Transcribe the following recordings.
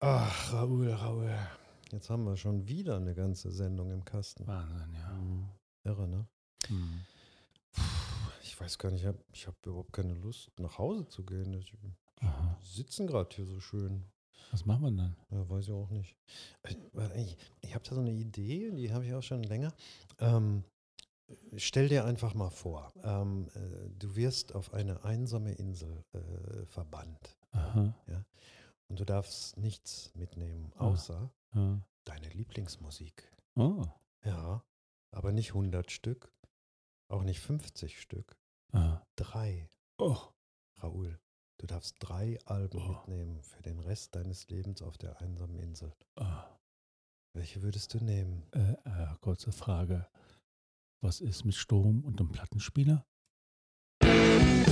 Ach, Raoul, Raoul. Jetzt haben wir schon wieder eine ganze Sendung im Kasten. Wahnsinn, ja. Mhm. Irre, ne? Hm. Puh, ich weiß gar nicht, ich habe hab überhaupt keine Lust, nach Hause zu gehen. Ich, Aha. sitzen gerade hier so schön. Was machen wir dann? Ja, weiß ich auch nicht. Äh, warte, Ich, ich habe da so eine Idee, die habe ich auch schon länger. Ähm, stell dir einfach mal vor, ähm, äh, du wirst auf eine einsame Insel äh, verbannt Aha. Und du darfst nichts mitnehmen, Ah. außer Ja. deine Lieblingsmusik. Oh. Ja, aber nicht 100 Stück, auch nicht 50 Stück, Ah. drei. Oh. Raoul, du darfst drei Alben Oh. mitnehmen für den Rest deines Lebens auf der einsamen Insel. Ah. Welche würdest du nehmen? Äh, äh, kurze Frage. Was ist mit Strom und einem Plattenspieler? Yeah!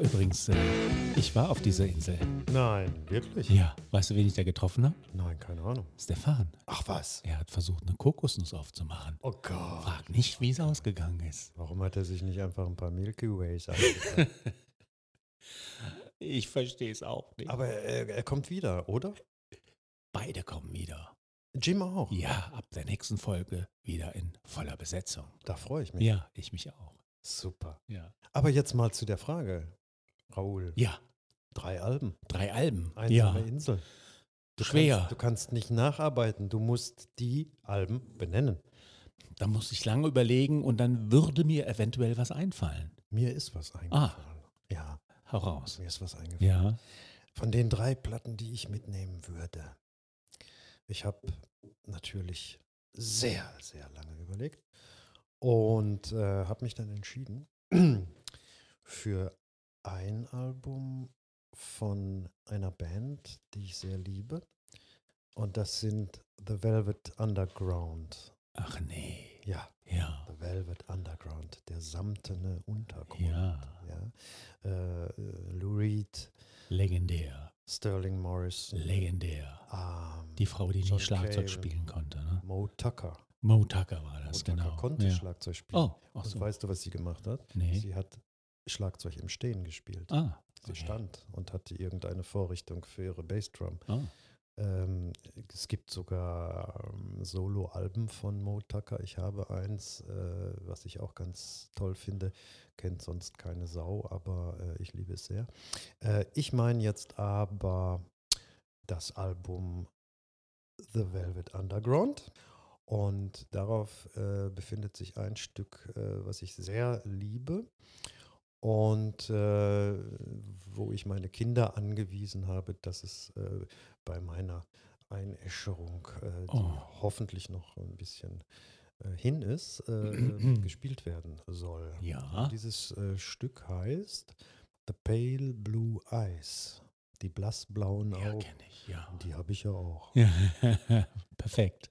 Übrigens, äh, ich war auf dieser Insel. Nein, wirklich? Ja. Weißt du, wen ich da getroffen habe? Nein, keine Ahnung. Stefan. Ach was? Er hat versucht, eine Kokosnuss aufzumachen. Oh Gott. Frag nicht, wie es ausgegangen ist. Warum hat er sich nicht einfach ein paar Milky Ways angetan? Ich verstehe es auch nicht. Aber er, er kommt wieder, oder? beide kommen wieder. Jim auch. Ja, ab der nächsten Folge wieder in voller Besetzung. Da freue ich mich. Ja, ich mich auch. Super. Ja. Aber jetzt mal zu der Frage. Raoul, Ja, drei Alben, drei Alben. einsame ja, Insel. Du schwer. Kannst, du kannst nicht nacharbeiten, du musst die Alben benennen. Da muss ich lange überlegen und dann würde mir eventuell was einfallen. Mir ist was eingefallen. Ja, Hau raus. mir ist was eingefallen. Ja. Von den drei Platten, die ich mitnehmen würde. Ich habe natürlich sehr, sehr lange überlegt und äh, habe mich dann entschieden für ein Album von einer Band, die ich sehr liebe. Und das sind The Velvet Underground. Ach nee. Ja, Ja. The Velvet Underground, der samtene Untergrund. Ja. ja. Äh, Lou Reed, Legendär. Sterling Morris, Legendär. ähm, Die Frau, die John nicht Schlagzeug Cale. spielen konnte. Ne? Mo Tucker. Mo Tucker war Mo das, Tucker genau. konnte ja. Schlagzeug spielen. Oh, ach Und so. weißt du, was sie gemacht hat? Nee. Sie hat Schlagzeug im Stehen gespielt. Ah. Sie okay. stand und hatte irgendeine Vorrichtung für ihre Bassdrum. Oh. Ähm, es gibt sogar ähm, Solo-Alben von Mo Tucker. Ich habe eins, äh, was ich auch ganz toll finde. Kennt sonst keine Sau, aber äh, ich liebe es sehr. Äh, ich meine jetzt aber das Album The Velvet Underground. Und darauf äh, befindet sich ein Stück, äh, was ich sehr liebe und äh, wo ich meine Kinder angewiesen habe, dass es äh, bei meiner Einäscherung, äh, die Oh. hoffentlich noch ein bisschen äh, hin ist, äh, gespielt werden soll. Ja. Dieses äh, Stück heißt The Pale Blue Eyes, die blassblauen Ja, Augen. kenne ich. Ja. Die habe ich ja auch. ja. Perfekt.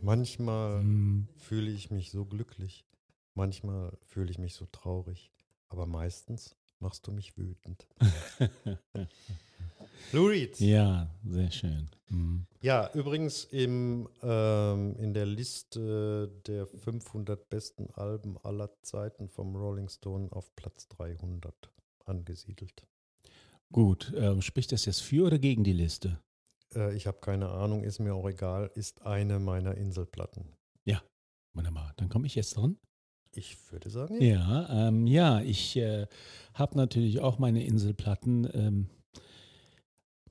Manchmal Hm. fühle ich mich so glücklich, manchmal fühle ich mich so traurig, aber meistens machst du mich wütend. Lou Reed. Ja, sehr schön. Mhm. Ja, übrigens im, ähm, in der Liste der 500 besten Alben aller Zeiten vom Rolling Stone auf Platz 300 angesiedelt. Gut, ähm, spricht das jetzt für oder gegen die Liste? Äh, ich habe keine Ahnung, ist mir auch egal, ist eine meiner Inselplatten. Wunderbar, dann komme ich jetzt dran. Ich würde sagen, ja. Ja, ähm, ja ich äh, habe natürlich auch meine Inselplatten. Ähm,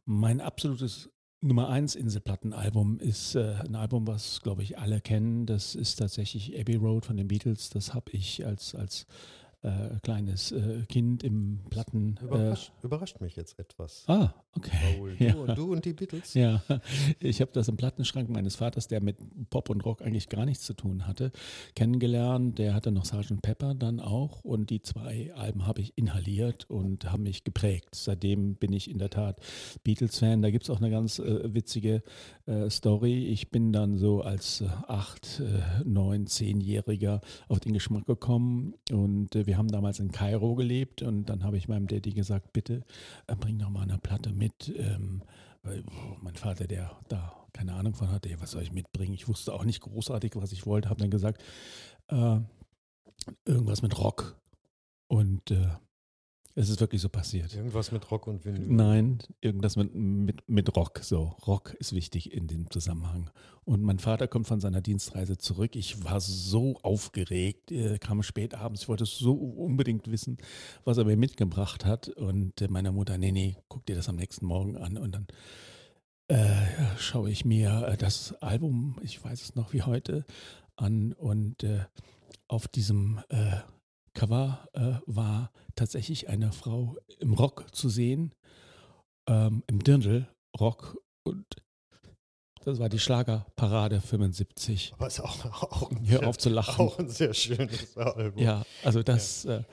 mein absolutes Nummer 1 Inselplattenalbum ist äh, ein Album, was, glaube ich, alle kennen. Das ist tatsächlich Abbey Road von den Beatles. Das habe ich als, als äh, kleines äh, Kind im Platten. Äh, Überrascht, überrascht mich jetzt etwas. ah, okay. Raoul, du, Ja. und, du und die Beatles? Ja, ich habe das im Plattenschrank meines Vaters, der mit Pop und Rock eigentlich gar nichts zu tun hatte, kennengelernt. Der hatte noch Sgt. Pepper dann auch und die zwei Alben habe ich inhaliert und haben mich geprägt. Seitdem bin ich in der Tat Beatles-Fan. Da gibt es auch eine ganz äh, witzige äh, Story. Ich bin dann so als äh, acht, äh, neun, zehnjähriger auf den Geschmack gekommen und äh, haben damals in Kairo gelebt und dann habe ich meinem Daddy gesagt, bitte äh, bring doch mal eine Platte mit. Ähm, weil boah, mein Vater, der da keine Ahnung von hatte, was soll ich mitbringen? Ich wusste auch nicht großartig, was ich wollte, habe dann gesagt, äh, irgendwas mit Rock. Und äh, es ist wirklich so passiert. Irgendwas mit Rock und Vinyl. Nein, irgendwas mit, mit, mit Rock. So, Rock ist wichtig in dem Zusammenhang. Und mein Vater kommt von seiner Dienstreise zurück. Ich war so aufgeregt, er kam spät abends. Ich wollte so unbedingt wissen, was er mir mitgebracht hat. Und äh, meine Mutter, nee, nee, guck dir das am nächsten Morgen an. Und dann äh, schaue ich mir äh, das Album, ich weiß es noch wie heute, an. Und äh, auf diesem äh, Cover äh, war tatsächlich eine Frau im Rock zu sehen, ähm, im Dirndl Rock und das war die Schlagerparade 75. Aber ist auch, auch, ein Hör sehr- auf zu lachen. auch ein sehr schönes Album. Ja, also das, Äh,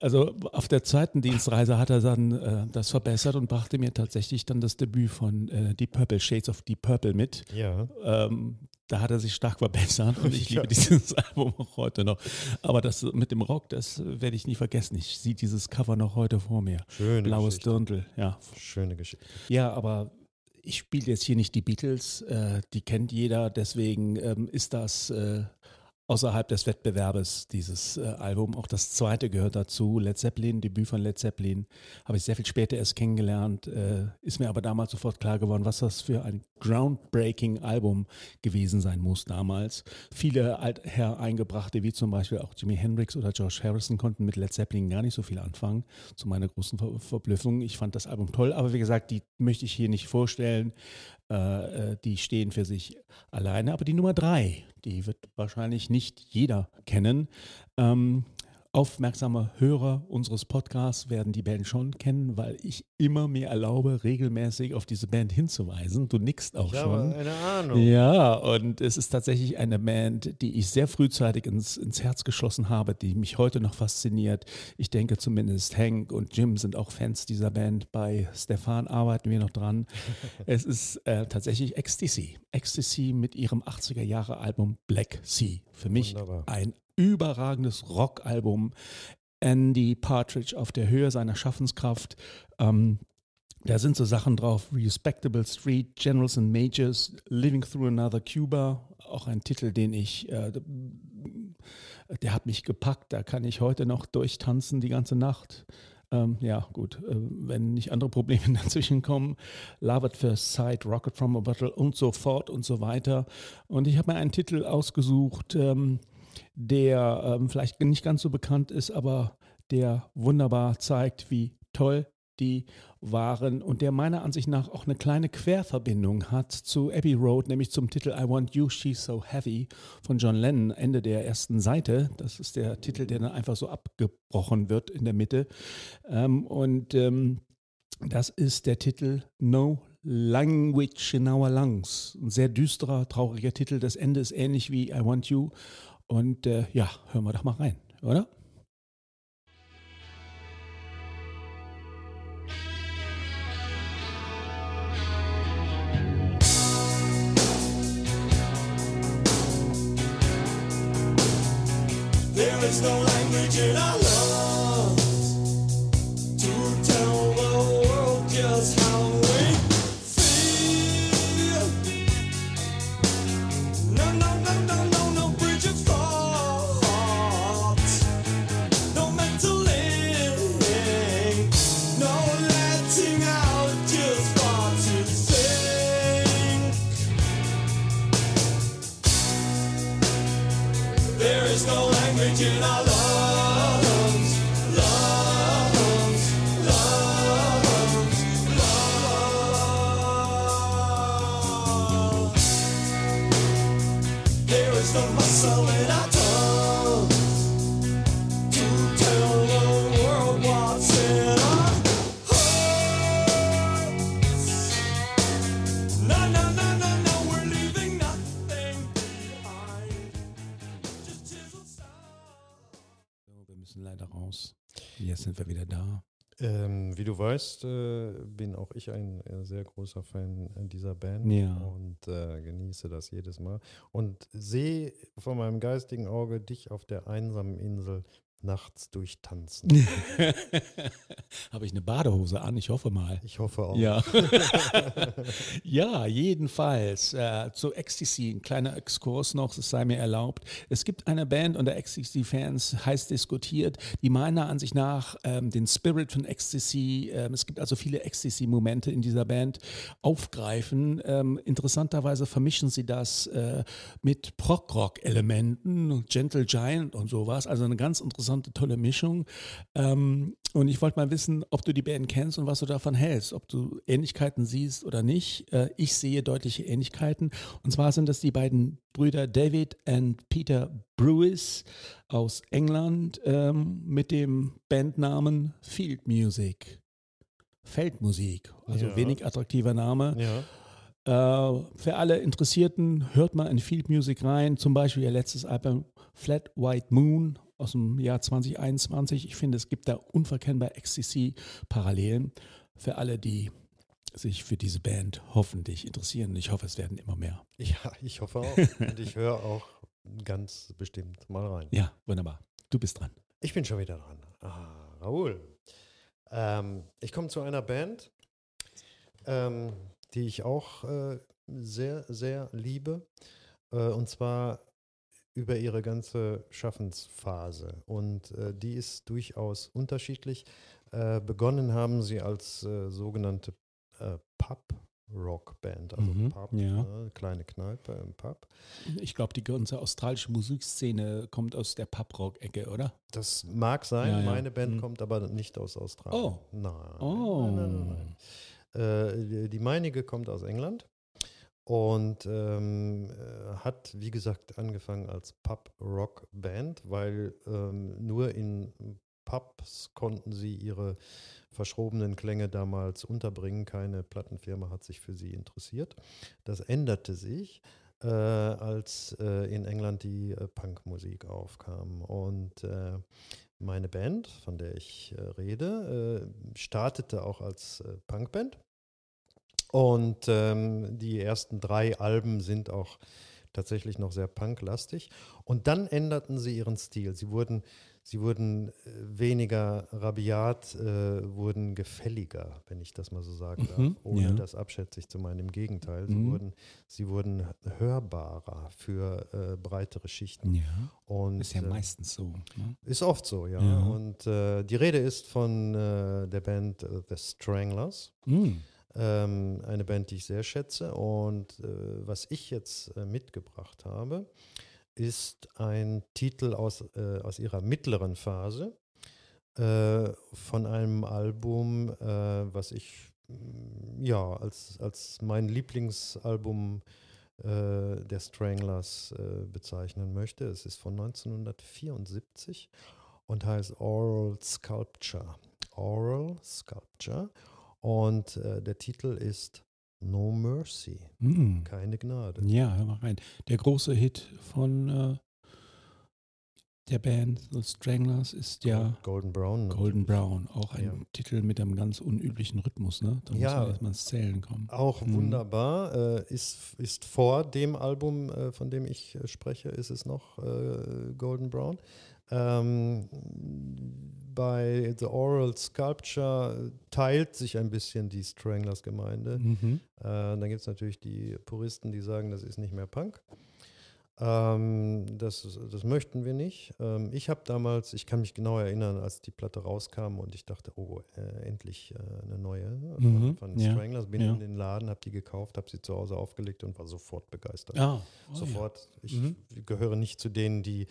also auf der zweiten Dienstreise hat er dann äh, das verbessert und brachte mir tatsächlich dann das Debüt von äh, Deep Purple, Shades of Deep Purple mit. Ja. Ähm, da hat er sich stark verbessert und ich Ja. liebe dieses Album auch heute noch. Aber das mit dem Rock, das werde ich nie vergessen. Ich sehe dieses Cover noch heute vor mir. Schöne Blaues Geschichte. Dirndl, ja. Schöne Geschichte. Ja, aber ich spiele jetzt hier nicht die Beatles, äh, die kennt jeder, deswegen ähm, ist das äh, außerhalb des Wettbewerbes, dieses äh, Album. Auch das zweite gehört dazu, Led Zeppelin, Debüt von Led Zeppelin, habe ich sehr viel später erst kennengelernt, äh, ist mir aber damals sofort klar geworden, was das für ein groundbreaking Album gewesen sein muss damals. Viele Altherr eingebrachte, wie zum Beispiel auch Jimi Hendrix oder George Harrison, konnten mit Led Zeppelin gar nicht so viel anfangen, zu meiner großen Ver Verblüffung. Ich fand das Album toll, aber wie gesagt, die möchte ich hier nicht vorstellen. Äh, äh, die stehen für sich alleine. Aber die Nummer drei, die wird wahrscheinlich nicht jeder kennen. Ähm, aufmerksame Hörer unseres Podcasts werden die Band schon kennen, weil ich immer mir erlaube, regelmäßig auf diese Band hinzuweisen. Du nickst auch Ich schon. habe eine Ahnung. Ja, und es ist tatsächlich eine Band, die ich sehr frühzeitig ins, ins Herz geschlossen habe, die mich heute noch fasziniert. Ich denke zumindest Hank und Jim sind auch Fans dieser Band. Bei Stefan arbeiten wir noch dran. es ist äh, tatsächlich Ecstasy. Ecstasy mit ihrem 80er Jahre Album Black Sea. Für mich Wunderbar. ein überragendes Rockalbum. Andy Partridge auf der Höhe seiner Schaffenskraft. Ähm, da sind so Sachen drauf, Respectable Street, Generals and Majors, Living Through Another Cuba, auch ein Titel, den ich, äh, der hat mich gepackt, da kann ich heute noch durchtanzen die ganze Nacht. Ähm, ja, gut, äh, wenn nicht andere Probleme dazwischen kommen. Love at First Sight, Rocket from a Bottle und so fort und so weiter. Und ich habe mir einen Titel ausgesucht, ähm, der ähm, vielleicht nicht ganz so bekannt ist, aber der wunderbar zeigt, wie toll die waren und der meiner Ansicht nach auch eine kleine Querverbindung hat zu Abbey Road, nämlich zum Titel I Want You, She's So Heavy von John Lennon, Ende der ersten Seite. Das ist der Titel, der dann einfach so abgebrochen wird in der Mitte. Ähm, und ähm, das ist der Titel No Language in Our Lungs. Ein sehr düsterer, trauriger Titel. Das Ende ist ähnlich wie I Want You. Und äh, ja, hören wir doch mal rein, oder? There is no language in our Müssen leider raus. Jetzt sind wir wieder da. Ähm, wie du weißt, äh, bin auch ich ein äh, sehr großer Fan äh, dieser Band Ja. und äh, genieße das jedes Mal und sehe vor meinem geistigen Auge dich auf der einsamen Insel nachts durchtanzen. Habe ich eine Badehose an? Ich hoffe mal. Ich hoffe auch. Ja. ja, jedenfalls. Äh, zu Ecstasy, ein kleiner Exkurs noch, es sei mir erlaubt. Es gibt eine Band unter Ecstasy-Fans, heiß diskutiert, die meiner Ansicht nach ähm, den Spirit von Ecstasy, ähm, es gibt also viele Ecstasy-Momente in dieser Band, aufgreifen. Ähm, interessanterweise vermischen sie das äh, mit Prog-Rock-Elementen, Gentle Giant und sowas. Also eine ganz interessante, tolle Mischung. Ähm, und ich wollte mal wissen, ob du die Band kennst und was du davon hältst, ob du Ähnlichkeiten siehst oder nicht. Äh, ich sehe deutliche Ähnlichkeiten. Und zwar sind das die beiden Brüder David und Peter Brewis aus England ähm, mit dem Bandnamen Field Music. Feldmusik, also Ja. wenig attraktiver Name. Ja. Äh, für alle Interessierten, hört mal in Field Music rein, zum Beispiel ihr letztes Album Flat White Moon aus dem Jahr 2021. Ich finde, es gibt da unverkennbar Ecstasy-Parallelen für alle, die sich für diese Band hoffentlich interessieren. Ich hoffe, es werden immer mehr. ja, ich hoffe auch. und ich höre auch ganz bestimmt mal rein. Ja, wunderbar. Du bist dran. Ich bin schon wieder dran. Ah, Raoul. Ähm, ich komme zu einer Band, ähm, die ich auch äh, sehr, sehr liebe. Äh, und zwar über ihre ganze Schaffensphase. Und äh, die ist durchaus unterschiedlich. Äh, begonnen haben sie als äh, sogenannte äh, Pub-Rock-Band, also Mhm, Pub, ja. ne, kleine Kneipe im Pub. Ich glaube, die ganze australische Musikszene kommt aus der Pub-Rock-Ecke, oder? Das mag sein, Ja, ja. meine Band Mhm. kommt aber nicht aus Australien. Oh. Nein. Oh. Nein, nein, nein, nein. Äh, die- die meinige kommt aus England und ähm, äh, hat, wie gesagt, angefangen als Pub-Rock-Band, weil ähm, nur in Pubs konnten sie ihre verschrobenen Klänge damals unterbringen. Keine Plattenfirma hat sich für sie interessiert. Das änderte sich, äh, als äh, in England die äh, Punkmusik aufkam. Und äh, meine Band, von der ich äh, rede, startete auch als Punkband. Und ähm, die ersten drei Alben sind auch tatsächlich noch sehr punklastig. Und dann änderten sie ihren Stil. Sie wurden, sie wurden äh, weniger rabiat, äh, wurden gefälliger, wenn ich das mal so sagen darf, Mhm, ohne ja. das abschätzig zu meinen. Im Gegenteil, sie, Mhm. wurden, sie wurden hörbarer für äh, breitere Schichten. Ja. Und, Ist ja äh, meistens so. Ne? ist oft so, ja. Ja. Und äh, die Rede ist von äh, der Band The Stranglers. Mm. Ähm, eine Band, die ich sehr schätze. Und äh, was ich jetzt äh, mitgebracht habe, ist ein Titel aus, äh, aus ihrer mittleren Phase äh, von einem Album, äh, was ich mm, ja als, als mein Lieblingsalbum äh, der Stranglers bezeichnen möchte. Es ist von 1974 und heißt Oral Sculpture. Oral Sculpture. Und äh, der Titel ist No Mercy. Mm. Keine Gnade. Ja, hör mal rein. Der große Hit von äh, der Band The Stranglers ist ja Golden Brown. Golden natürlich. Brown, auch ein Ja. Titel mit einem ganz unüblichen Rhythmus, ne? Da muss Ja. man erstmal ins Zählen kommen. Auch Mhm. wunderbar. Äh, ist, ist vor dem Album, äh, von dem ich äh, spreche, ist es noch äh, Golden Brown. Ähm, bei The Oral Sculpture teilt sich ein bisschen die Stranglers-Gemeinde. Mhm. Äh, dann gibt es natürlich die Puristen, die sagen, das ist nicht mehr Punk. Ähm, das, das möchten wir nicht. Ähm, ich habe damals, ich kann mich genau erinnern, als die Platte rauskam und ich dachte, oh, äh, endlich äh, eine neue Mhm, von, ja, Stranglers. Bin ja. in den Laden, habe die gekauft, habe sie zu Hause aufgelegt und war sofort begeistert. Ah, oh ja. Sofort. Ich Mhm. gehöre nicht zu denen, die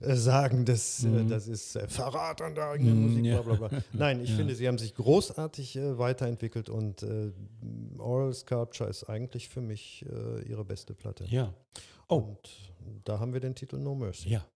äh, sagen, dass, äh, Mhm. das ist äh, Verrat an der eigenen Mhm, Musik, ja. bla bla bla. Nein, ich Ja. finde, sie haben sich großartig äh, weiterentwickelt und äh, Oral Sculpture ist eigentlich für mich äh, ihre beste Platte. Ja. Oh, Und da haben wir den Titel No Mercy. ja.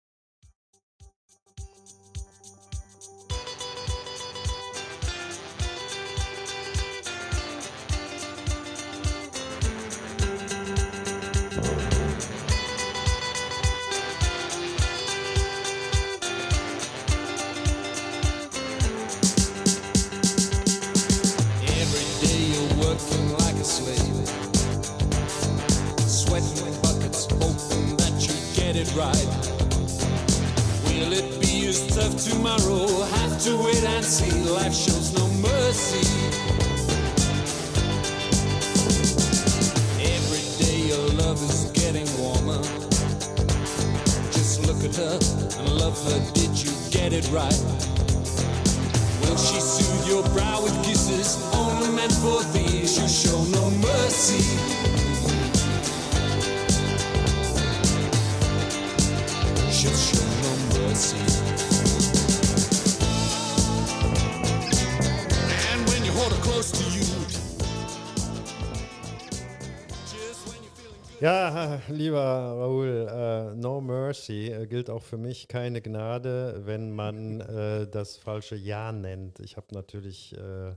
Äh, gilt auch für mich keine Gnade, wenn man äh, das falsche Jahr nennt. Ich habe natürlich äh,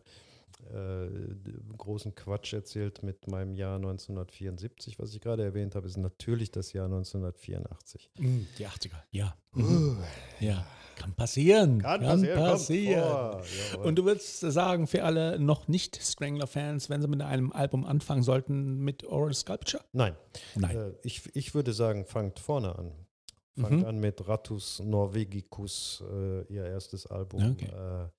äh, großen Quatsch erzählt mit meinem Jahr 1974. Was ich gerade erwähnt habe, ist natürlich das Jahr 1984. Mm, Die 80er, ja. Mhm. Ja, kann passieren. Kann passieren, kommt passieren. Jawohl. Und du würdest sagen, für alle noch nicht Strangler-Fans, wenn sie mit einem Album anfangen sollten, mit Oral Sculpture? Nein, Nein. äh, ich, ich würde sagen, fangt vorne an. Fangt Mhm. an mit Ratus Norvegicus, äh, ihr erstes Album. Okay. Äh,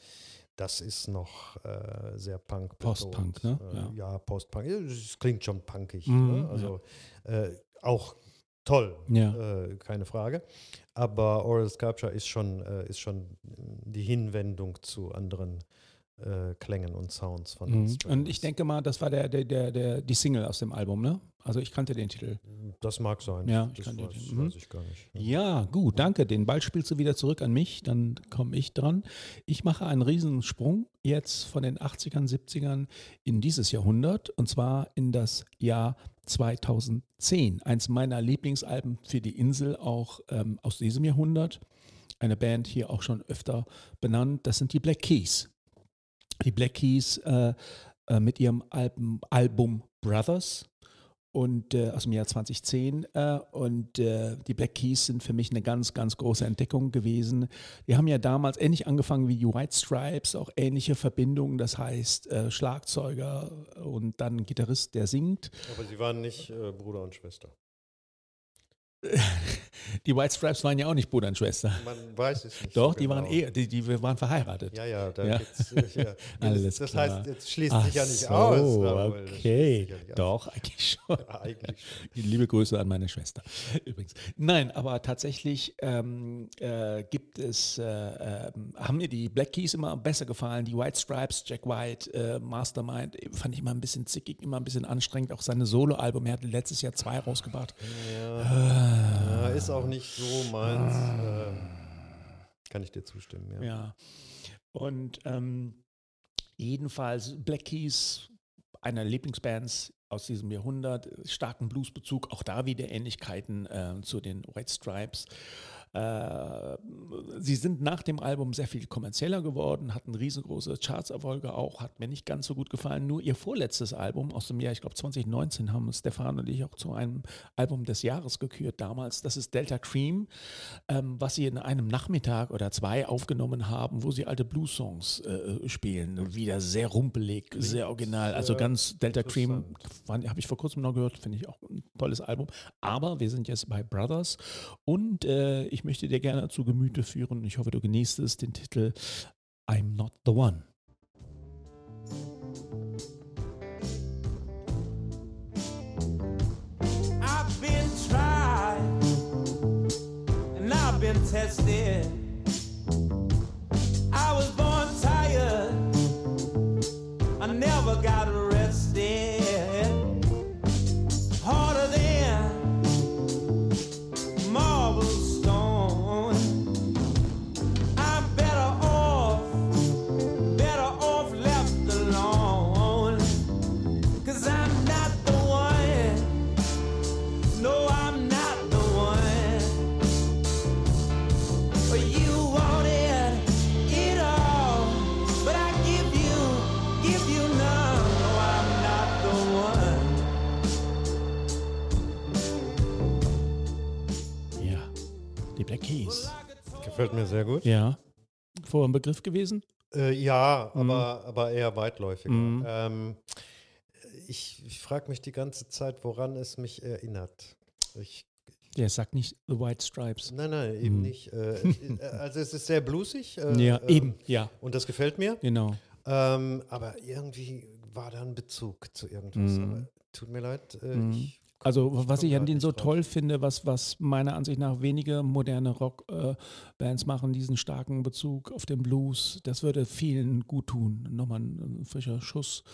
das ist noch äh, sehr punk. Post-Punk, ne? Äh, Ja. ja, Post-Punk. Ja, Es klingt schon punkig. Mhm, ne? Also äh, auch toll, Ja. äh, keine Frage. Aber Oral Sculpture ist schon, ist schon die Hinwendung zu anderen äh, Klängen und Sounds von Mhm. Und ich denke mal, das war der, der, der, der, die Single aus dem Album, ne? Also ich kannte den Titel. Das mag sein. Ja, ich das kann dir weiß, den- mhm. weiß ich gar nicht. Ja, gut, danke. Den Ball spielst du wieder zurück an mich, dann komme ich dran. Ich mache einen Riesensprung jetzt von den 80ern, 70ern in dieses Jahrhundert und zwar in das Jahr 2010. Eins meiner Lieblingsalben für die Insel auch ähm, aus diesem Jahrhundert. Eine Band hier auch schon öfter benannt. Das sind die Black Keys. Die Black Keys äh, äh, mit ihrem Album, Album Brothers und äh, aus dem Jahr 2010 äh, und äh, die Black Keys sind für mich eine ganz, ganz große Entdeckung gewesen. Die haben ja damals ähnlich angefangen wie die White Stripes, auch ähnliche Verbindungen, das heißt äh, Schlagzeuger und dann Gitarrist, der singt. Aber sie waren nicht äh, Bruder und Schwester. Die White Stripes waren ja auch nicht Bruder und Schwester. Man weiß es nicht. Doch, so die waren genau. eher, die, die waren verheiratet. Ja, ja, da Ja. gibt's, äh, ja. Alles das, klar. heißt, jetzt schließt Ach sich ja nicht so, aus. Okay. ja. Doch, eigentlich schon. Ja, eigentlich schon. Liebe Grüße an meine Schwester. Übrigens. Nein, aber tatsächlich ähm, äh, gibt es, äh, ähm, haben mir die Black Keys immer besser gefallen. Die White Stripes, Jack White, äh, Mastermind, äh, fand ich immer ein bisschen zickig, immer ein bisschen anstrengend. Auch seine Soloalbum, er hat letztes Jahr zwei rausgebracht. Ja, ist auch nicht so meins. ähm, kann ich dir zustimmen, ja. Ja. Und ähm, jedenfalls Black Keys, einer Lieblingsbands aus diesem Jahrhundert, starken Bluesbezug, auch da wieder Ähnlichkeiten äh, zu den White Stripes. Äh, sie sind nach dem Album sehr viel kommerzieller geworden, hatten riesengroße Chartserfolge auch, hat mir nicht ganz so gut gefallen. Nur ihr vorletztes Album aus dem Jahr, ich glaube 2019, haben Stefan und ich auch zu einem Album des Jahres gekürt damals. Das ist Delta Cream, ähm, was sie in einem Nachmittag oder zwei aufgenommen haben, wo sie alte Blues-Songs äh, spielen. Wieder sehr rumpelig, sehr original. Also ganz Delta Cream habe ich vor kurzem noch gehört, finde ich auch ein tolles Album. Aber wir sind jetzt bei Brothers und äh, ich möchte dir gerne zu Gemüte führen. Ich hoffe, du genießt es, den Titel I'm Not the One. I've been tried and I've been tested. I was born Gefällt mir sehr gut. Ja. Vor ein Begriff gewesen? Äh, ja, Mhm. aber, aber eher weitläufiger. Mhm. Ähm, ich ich frage mich die ganze Zeit, woran es mich erinnert. Ich, Der sagt nicht The White Stripes. nein, nein, eben Mhm. nicht. Äh, äh, also es ist sehr bluesig. Äh, Ja, ähm, eben, ja, Und das gefällt mir. genau. Ähm, aber irgendwie war da ein Bezug zu irgendwas. Mhm. Tut mir leid. Äh, Mhm. ich Also was ich an denen so toll finde, was, was meiner Ansicht nach wenige moderne Rockbands machen, diesen starken Bezug auf den Blues, das würde vielen gut tun. Nochmal ein, ein frischer Schuss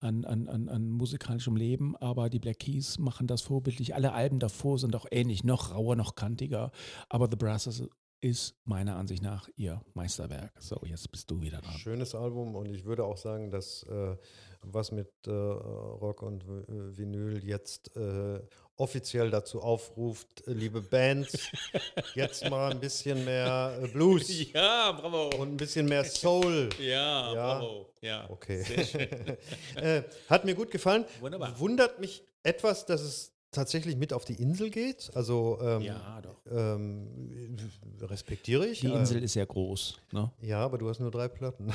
an, an, an, an musikalischem Leben, aber die Black Keys machen das vorbildlich. Alle Alben davor sind auch ähnlich, noch rauer, noch kantiger, aber The Brassers ist meiner Ansicht nach ihr Meisterwerk. So, jetzt bist du wieder dran. Schönes Album und ich würde auch sagen, dass äh, was mit äh, Rock und äh, Vinyl jetzt äh, offiziell dazu aufruft, äh, liebe Bands, jetzt mal ein bisschen mehr äh, Blues Ja, bravo. und ein bisschen mehr Soul. Ja, Ja. bravo. Ja. Okay. hat mir gut gefallen. Wunderbar. Wundert mich etwas, dass es tatsächlich mit auf die Insel geht. Also ähm, Ja, doch. ähm, respektiere ich. Die Äh, Insel ist ja groß. Ne? ja, aber du hast nur drei Platten.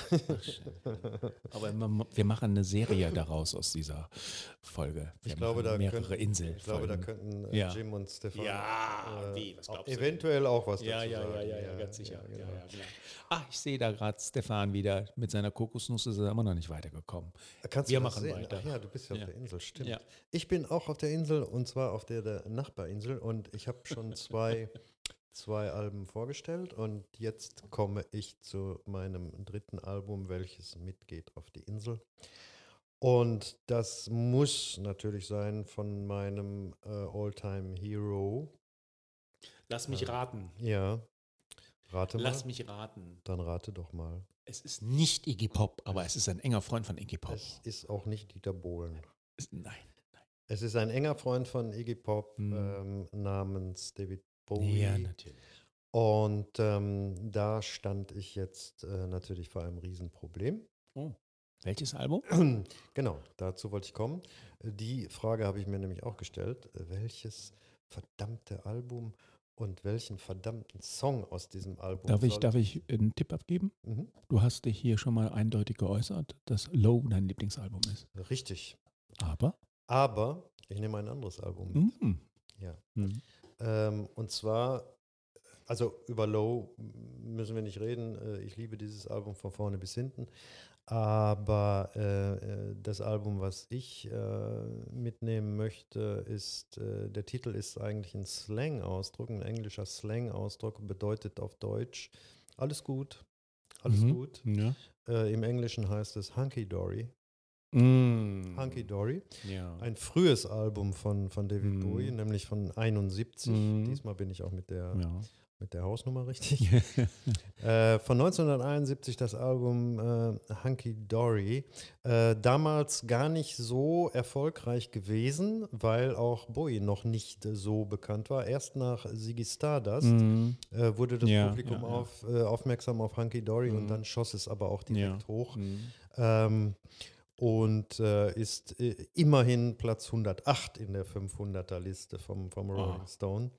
Aber wir machen eine Serie daraus aus dieser Folge. Wir Ich glaube, da mehrere könnten, Inseln. Ich glaube, da könnten äh, Ja. Jim und Stefan Ja, äh, wie, was auch glaubst du? eventuell auch was Ja, dazu ja, sagen. ja, ja, ja, ganz sicher. Ja, genau. ja, klar. Ah, ich sehe da gerade Stefan wieder mit seiner Kokosnuss, ist er immer noch nicht weitergekommen. Kannst Wir machen sehen? weiter. Ach ja, du bist ja, Ja. auf der Insel, stimmt. Ja. Ich bin auch auf der Insel und zwar auf der, der Nachbarinsel und ich habe schon zwei, zwei Alben vorgestellt und jetzt komme ich zu meinem dritten Album, welches mitgeht auf die Insel. Und das muss natürlich sein von meinem äh, Alltime Hero. Lass mich raten. Ja. Rate mal. Lass mich raten. Dann rate doch mal. Es ist nicht Iggy Pop, aber es ist ein enger Freund von Iggy Pop. Es ist auch nicht Dieter Bohlen. Es- Nein. Es ist ein enger Freund von Iggy Pop Mhm. ähm, namens David Bowie. Ja, natürlich. Und ähm, da stand ich jetzt äh, natürlich vor einem Riesenproblem. Oh. Welches Album? genau, dazu wollte ich kommen. Die Frage habe ich mir nämlich auch gestellt. Welches verdammte Album und welchen verdammten Song aus diesem Album Darf ich, darf ich einen Tipp abgeben? Mhm. Du hast dich hier schon mal eindeutig geäußert, dass Low dein Lieblingsalbum ist. Richtig. Aber? Aber ich nehme ein anderes Album. Mhm. Ja. Mhm. Ähm, und zwar, also über Low müssen wir nicht reden. Äh, Ich liebe dieses Album von vorne bis hinten. Aber äh, äh, das Album, was ich äh, mitnehmen möchte, ist, äh, der Titel ist eigentlich ein Slang-Ausdruck, ein englischer Slang-Ausdruck, bedeutet auf Deutsch alles gut, alles Mhm. gut. Ja. Äh, Im Englischen heißt es Hunky Dory. Mhm. Hunky Dory. Ja. Ein frühes Album von, von David Mhm. Bowie, nämlich von 71. Mhm. Diesmal bin ich auch mit der, ja. mit der Hausnummer richtig. äh, von 1971 das Album äh, Hunky Dory. Äh, damals gar nicht so erfolgreich gewesen, weil auch Bowie noch nicht so bekannt war. Erst nach Ziggy Stardust Mhm. äh, wurde das Ja, Publikum. Auf, äh, aufmerksam auf Hunky Dory und Mhm. dann schoss es aber auch direkt hoch. Mhm. Ähm, und äh, ist äh, immerhin Platz 108 in der 500er Liste vom, vom Rolling Ah. Stone.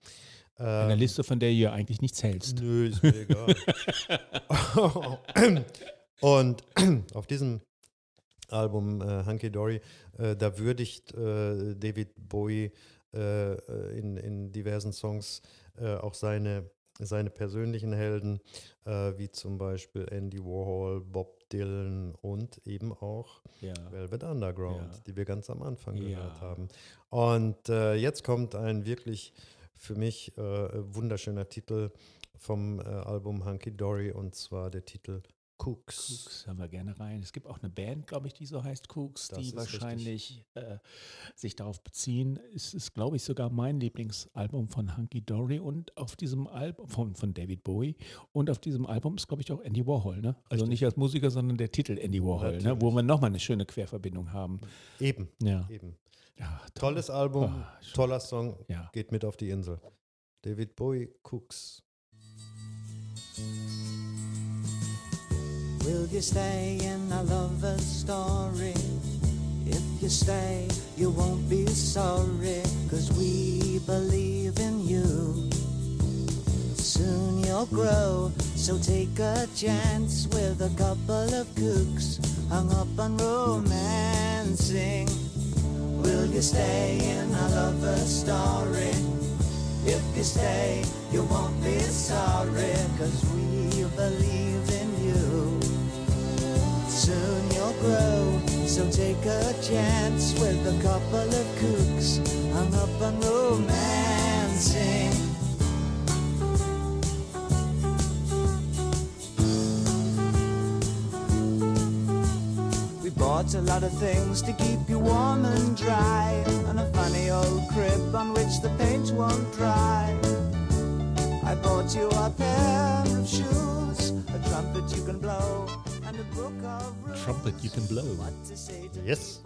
Eine Ähm, Liste, von der ja eigentlich nichts hältst. Nö, ist mir egal. und auf diesem Album äh, Hunky Dory, äh, da würdigt äh, David Bowie äh, in, in diversen Songs auch seine, seine persönlichen Helden, wie zum Beispiel Andy Warhol, Bob Dylan und eben auch Ja. Velvet Underground, Ja. die wir ganz am Anfang Ja. gehört haben. Und äh, jetzt kommt ein wirklich für mich äh, wunderschöner Titel vom äh, Album Hunky Dory und zwar der Titel Cooks. Cooks haben wir gerne rein. Es gibt auch eine Band, glaube ich, die so heißt Cooks, Das die wahrscheinlich äh, sich darauf beziehen. Es ist, glaube ich, sogar mein Lieblingsalbum von Hunky Dory und auf diesem Album von, von David Bowie und auf diesem Album ist, glaube ich, auch Andy Warhol. Ne? Also nicht als Musiker, sondern der Titel Andy Warhol, ne? wo wir nochmal eine schöne Querverbindung haben. Eben, Ja. eben. ja toll. Tolles Album, schön. toller Song, Ja. geht mit auf die Insel. David Bowie, Cooks. Will you stay in a lover's story? If you stay, you won't be sorry, cause we believe in you. Soon you'll grow, so take a chance with a couple of kooks hung up on romancing. Will you stay in a lover's story? If you stay, you won't be sorry, cause we believe. Soon you'll grow, so take a chance with a couple of kooks hung up on romancing. We bought a lot of things to keep you warm and dry, and a funny old crib on which the paint won't dry. I bought you a pair of shoes, a trumpet you can blow, Trumpet you can blow. Yes.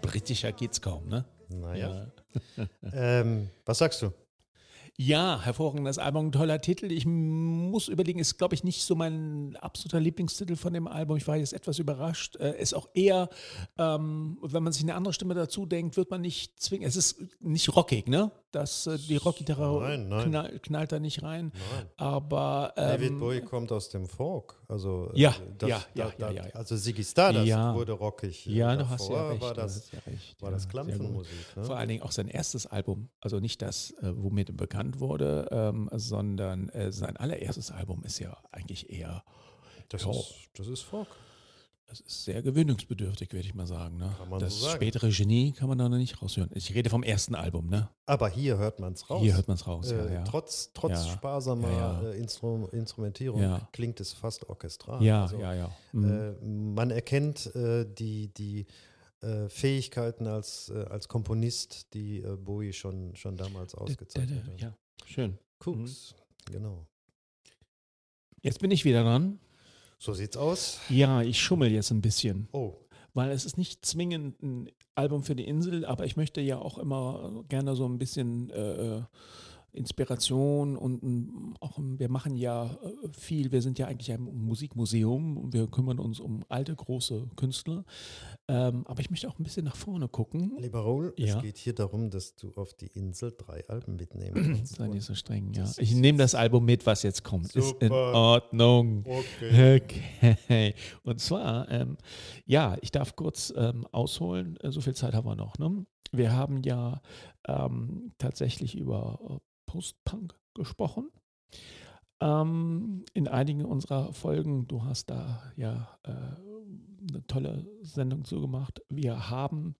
Britischer geht's kaum, ne? Naja. Ähm, was sagst du? Ja, hervorragendes Album, toller Titel. Ich muss überlegen, ist, glaube ich, nicht so mein absoluter Lieblingstitel von dem Album. Ich war jetzt etwas überrascht. Äh, ist auch eher, ähm, wenn man sich eine andere Stimme dazu denkt, wird man nicht zwingen. Es ist nicht rockig, ne? Das, äh, die Rockgitarre Nein, nein. knall, knallt da nicht rein. Nein. Aber ähm, David Bowie kommt aus dem Folk. Also, äh, Ja, ja, ja, ja, ja, ja. Also Ziggy Stardust Ja. wurde rockig. ja, Äh, du hast ja davor recht. War das, ja recht. war das. Klampfenmusik. Ne? Vor allen Dingen auch sein erstes Album, also nicht das, äh, womit er bekannt wurde, ähm, sondern äh, sein allererstes Album ist ja eigentlich eher, Das, ist, das ist Folk. Das ist sehr gewöhnungsbedürftig, würde ich mal sagen. Ne? Kann man das so sagen. spätere Genie kann man da noch nicht raushören. Ich rede vom ersten Album, ne? Aber hier hört man es raus. Hier hört man es raus, äh, ja, ja. Trotz, trotz Ja. sparsamer. Äh, Instru Instrumentierung klingt es fast orchestral. ja, Also, ja, ja. Mhm. Äh, man erkennt äh, die, die äh, Fähigkeiten als, äh, als Komponist, die Bowie schon, schon damals ausgezeichnet hat. ja, schön. Cooks, genau. Jetzt bin ich wieder dran. So sieht's aus. Ja, ich schummel jetzt ein bisschen. Oh, weil es ist nicht zwingend ein Album für die Insel, aber ich möchte ja auch immer gerne so ein bisschen äh, Inspiration und auch wir machen ja äh, viel, wir sind ja eigentlich ein Musikmuseum und wir kümmern uns um alte, große Künstler, ähm, aber ich möchte auch ein bisschen nach vorne gucken. lieber Raoul, Ja. es geht hier darum, dass du auf die Insel drei Alben mitnehmen kannst. Sei nicht so streng, ja. Ich nehme das Album mit, was jetzt kommt. Ist in Super. Ordnung. Okay. Okay. Und zwar, ähm, ja, ich darf kurz ähm, ausholen, äh, so viel Zeit haben wir noch. Ne? Wir haben ja ähm, tatsächlich über äh, Post-Punk gesprochen. Ähm, in einigen unserer Folgen, du hast da ja äh, eine tolle Sendung zugemacht. Wir haben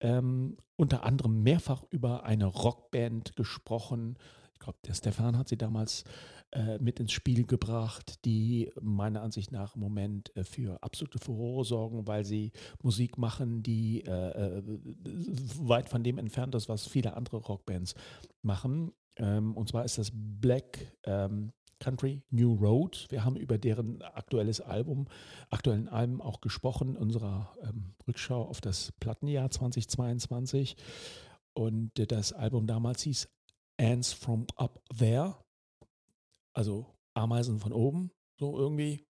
ähm, unter anderem mehrfach über eine Rockband gesprochen. Ich glaube, der Stefan hat sie damals äh, mit ins Spiel gebracht, die meiner Ansicht nach im Moment äh, für absolute Furore sorgen, weil sie Musik machen, die äh, äh, weit von dem entfernt ist, was viele andere Rockbands machen. Ähm, und zwar ist das Black ähm, Country New Road. Wir haben über deren aktuelles Album, aktuellen Alben auch gesprochen, unserer ähm, Rückschau auf das Plattenjahr 2022. Und das Album damals hieß Ants from Up There, also Ameisen von oben, so irgendwie.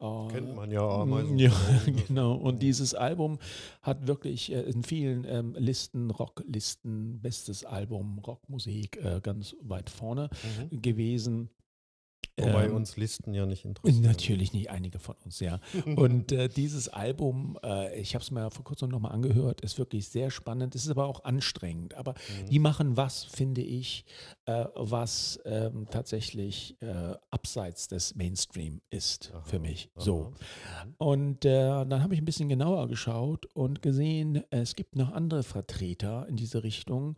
Äh, Kennt man ja Ameisen. ja, genau. Und dieses Album hat wirklich äh, in vielen ähm, Listen, Rocklisten, bestes Album, Rockmusik, äh, ganz weit vorne Mhm. gewesen. Wobei Ähm, uns Listen ja nicht interessieren. Natürlich nicht einige von uns, ja. Und äh, dieses Album, äh, ich habe es mir vor kurzem nochmal angehört, ist wirklich sehr spannend. Es ist aber auch anstrengend. Aber Mhm. die machen was, finde ich, äh, was ähm, tatsächlich äh, abseits des Mainstream ist für Aha, mich. aha. So. Und äh, dann habe ich ein bisschen genauer geschaut und gesehen, es gibt noch andere Vertreter in diese Richtung.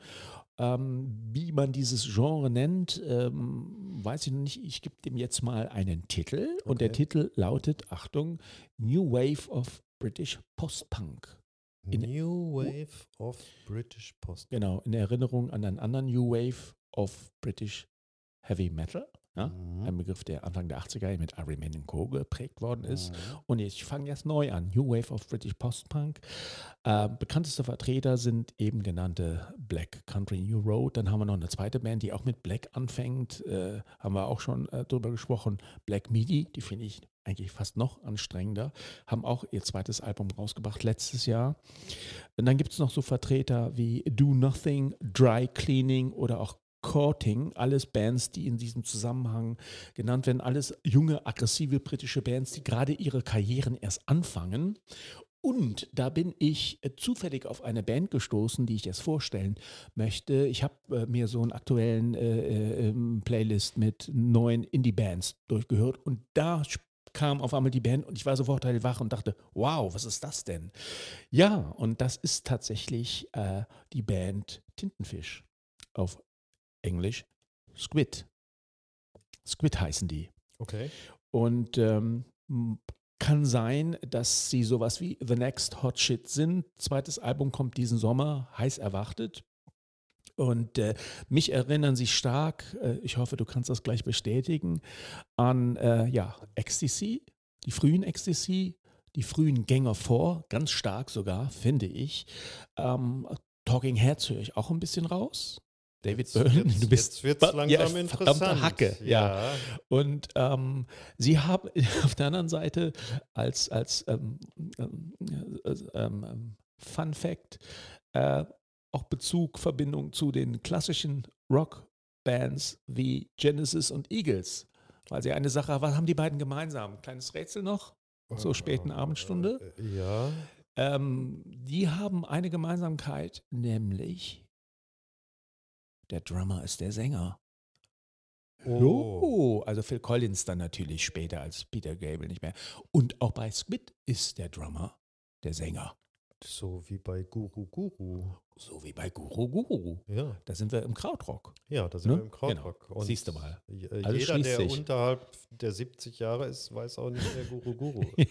Ähm, wie man dieses Genre nennt, ähm, weiß ich noch nicht. Ich gebe dem jetzt mal einen Titel. Und der Okay. Titel lautet, Achtung, New Wave of British Post-Punk. New Wave of British Post. Genau, in Erinnerung an einen anderen New Wave of British Heavy Metal. Ja? Mhm. Ein Begriff, der Anfang der 80er Jahre mit Iron Man Co. geprägt worden ist. Mhm. Und ich fange jetzt neu an. New Wave of British Post-Punk. Äh, bekannteste Vertreter sind eben genannte Black Country New Road. Dann haben wir noch eine zweite Band, die auch mit Black anfängt. Äh, haben wir auch schon äh, drüber gesprochen. Black Midi, die finde ich eigentlich fast noch anstrengender. Haben auch ihr zweites Album rausgebracht letztes Jahr. Und dann gibt es noch so Vertreter wie Do Nothing, Dry Cleaning oder auch Courting, alles Bands, die in diesem Zusammenhang genannt werden, alles junge, aggressive britische Bands, die gerade ihre Karrieren erst anfangen. Und da bin ich äh, zufällig auf eine Band gestoßen, die ich jetzt vorstellen möchte. Ich habe äh, mir so einen aktuellen äh, äh, ähm, Playlist mit neuen Indie-Bands durchgehört und da kam auf einmal die Band und ich war sofort hellwach und dachte, wow, was ist das denn? Ja, und das ist tatsächlich äh, die Band Tintenfisch auf Englisch Squid. Squid heißen die. Okay. Und ähm, kann sein, dass sie sowas wie The Next Hot Shit sind. Zweites Album kommt diesen Sommer, heiß erwartet. Und äh, mich erinnern sie stark, äh, ich hoffe, du kannst das gleich bestätigen, an äh, ja, Ecstasy, die frühen Ecstasy, die frühen Gänger vor, ganz stark sogar, finde ich. Ähm, Talking Heads höre ich auch ein bisschen raus. David Jetzt- Byrne, jetzt- du bist jetzt wird's ja, langsam verdammte interessant. Hacke, ja. Ja. Und ähm, sie haben auf der anderen Seite als, als ähm, ähm, äh, ähm, ähm, Fun Fact äh, auch Bezug, Verbindung zu den klassischen Rockbands wie Genesis und Eagles. Weil sie eine Sache, was haben die beiden gemeinsam? Kleines Rätsel noch? Zur späten Abendstunde? Äh, Ja. Ähm, die haben eine Gemeinsamkeit, nämlich der Drummer ist der Sänger. Oh. Also Phil Collins dann natürlich später als Peter Gable nicht mehr. Und auch bei Squid ist der Drummer der Sänger. So wie bei Guru Guru. So wie bei Guru Guru. Ja, Da sind wir im Krautrock. ja da sind Ne? wir im Krautrock. Und Siehst du mal. Alles Jeder, der sich. unterhalb der 70 Jahre ist, weiß auch nicht, wer Guru Guru äh,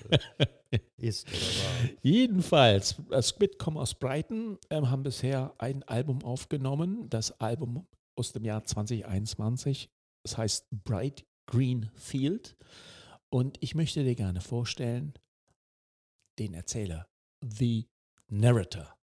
ist. Jedenfalls, äh, Squid kommen aus Brighton, ähm, haben bisher ein Album aufgenommen. Das Album aus dem Jahr 2021. Das heißt Bright Green Field. Und ich möchte dir gerne vorstellen, den Erzähler, The Narrator.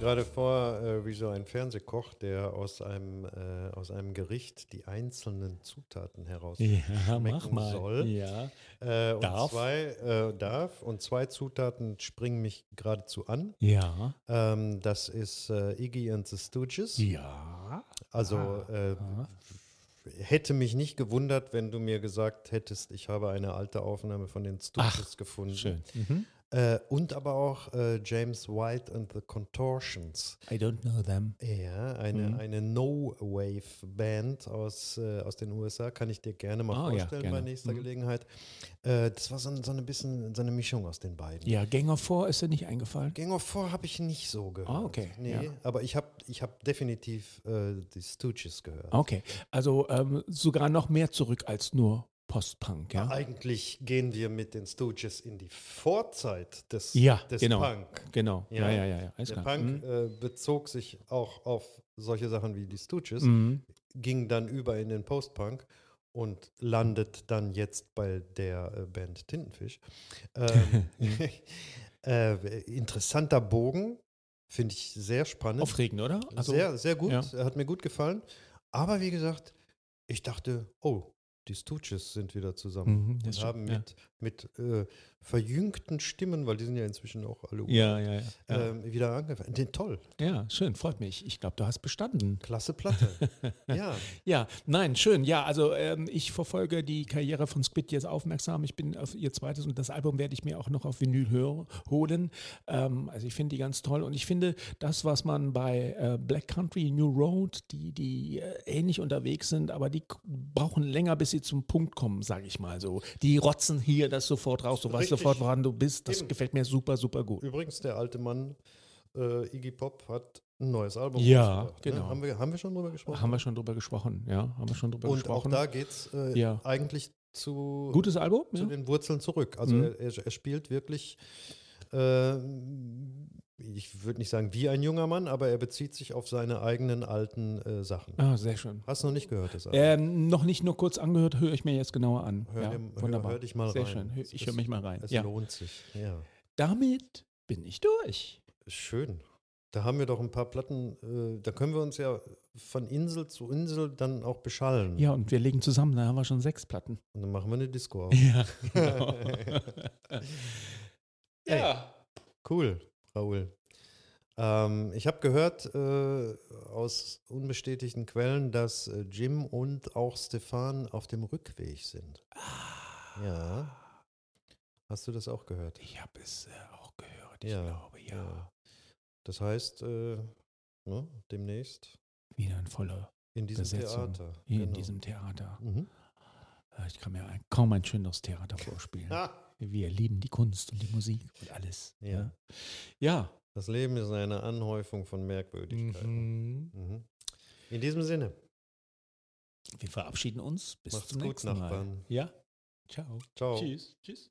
Gerade vor äh, wie so ein Fernsehkoch, der aus einem, äh, aus einem Gericht die einzelnen Zutaten heraus Ja, mach schmecken mal. soll. Ja. Äh, und Darf. zwei äh, darf und zwei Zutaten springen mich geradezu an. Ja. Ähm, das ist äh, Iggy and the Stooges. Ja. Also äh, hätte mich nicht gewundert, wenn du mir gesagt hättest, ich habe eine alte Aufnahme von den Stooges gefunden. Schön. Mhm. Äh, und aber auch äh, James White and the Contortions. I don't know them. Ja, eine, Mhm. eine No-Wave-Band aus, äh, aus den USA, kann ich dir gerne mal ja, vorstellen bei gerne. nächster Mhm. Gelegenheit. Äh, das war so, ein- so eine bisschen so eine Mischung aus den beiden. Ja, Gang of Four ist dir nicht eingefallen? Gang of Four habe ich nicht so gehört. Ah, okay, Nee, ja. aber ich habe ich hab definitiv äh, die Stooges gehört. Okay, also ähm, sogar noch mehr zurück als nur Post-Punk, ja? Eigentlich gehen wir mit den Stooges in die Vorzeit des, Ja, des genau. Punk. Genau, ja, ja, ja, ja. alles Der klar. Punk äh, bezog sich auch auf solche Sachen wie die Stooges, Mhm. ging dann über in den Post-Punk und landet dann jetzt bei der äh, Band Tintenfisch. Ähm, äh, interessanter Bogen, finde ich sehr spannend. Aufregend, oder? Also, sehr, sehr gut, ja. hat mir gut gefallen. Aber wie gesagt, ich dachte, oh, die Stooges sind wieder zusammen. Mhm, und haben mit, mit äh, verjüngten Stimmen, weil die sind ja inzwischen auch alle ja, ja, ja. Ähm, wieder angefangen. Den toll, ja schön, freut mich. Ich glaube, du hast bestanden. klasse Platte. ja, Ja, nein, schön. Ja, also ähm, ich verfolge die Karriere von Squid jetzt aufmerksam. Ich bin auf ihr zweites und das Album werde ich mir auch noch auf Vinyl hör, holen. Ähm, also ich finde die ganz toll und ich finde das, was man bei äh, Black Country, New Road, die, die äh, ähnlich unterwegs sind, aber die brauchen länger, bis sie zum Punkt kommen, sage ich mal so. Die rotzen hier das sofort raus. Du weißt Richtig. sofort, woran du bist. Das Eben. gefällt mir super, super gut. übrigens, der alte Mann äh, Iggy Pop hat ein neues Album Ja, rausgebracht, genau. Ne? Haben, wir, haben wir schon drüber gesprochen? Haben wir schon drüber gesprochen, ja, haben wir schon drüber und gesprochen. auch da geht es äh, Ja. eigentlich zu, Gutes Album? zu Ja. den Wurzeln zurück. Also Mhm. er, er, er spielt wirklich, äh, ich würde nicht sagen wie ein junger Mann, aber er bezieht sich auf seine eigenen alten äh, Sachen. Ah, sehr schön. Hast du noch nicht gehört, das? Ähm, noch nicht nur kurz angehört, höre ich mir jetzt genauer an. Hör ja, hör- wunderbar. hör dich mal Sehr rein. schön. Hör- Ich höre mich mal rein. Es Ja. lohnt sich. Ja. Damit bin ich durch. Schön. Da haben wir doch ein paar Platten, äh, da können wir uns ja von Insel zu Insel dann auch beschallen. Ja, und wir legen zusammen, da haben wir schon sechs Platten. Und dann machen wir eine Disco auf. Ja, genau. ja. Cool, Raoul. Ähm, ich habe gehört äh, aus unbestätigten Quellen, dass äh, Jim und auch Stefan auf dem Rückweg sind. Ah. Ja. Hast du das auch gehört? Ich habe es äh, auch gehört, ich Ja, glaube, ja. Das heißt, äh, ne, demnächst Wieder ein voller in diesem Besetzung Theater. hier in Genau. diesem Theater. Mhm. Äh, Ich kann mir kaum ein schöneres Theater vorspielen. Wir lieben die Kunst und die Musik und alles. Ja. Ja. ja. das Leben ist eine Anhäufung von Merkwürdigkeiten. Mhm. Mhm. In diesem Sinne, Wir verabschieden uns. Bis Macht's zum gut, nächsten Mal. Nachbarn. Ja. Ciao. ciao. Tschüss. Tschüss.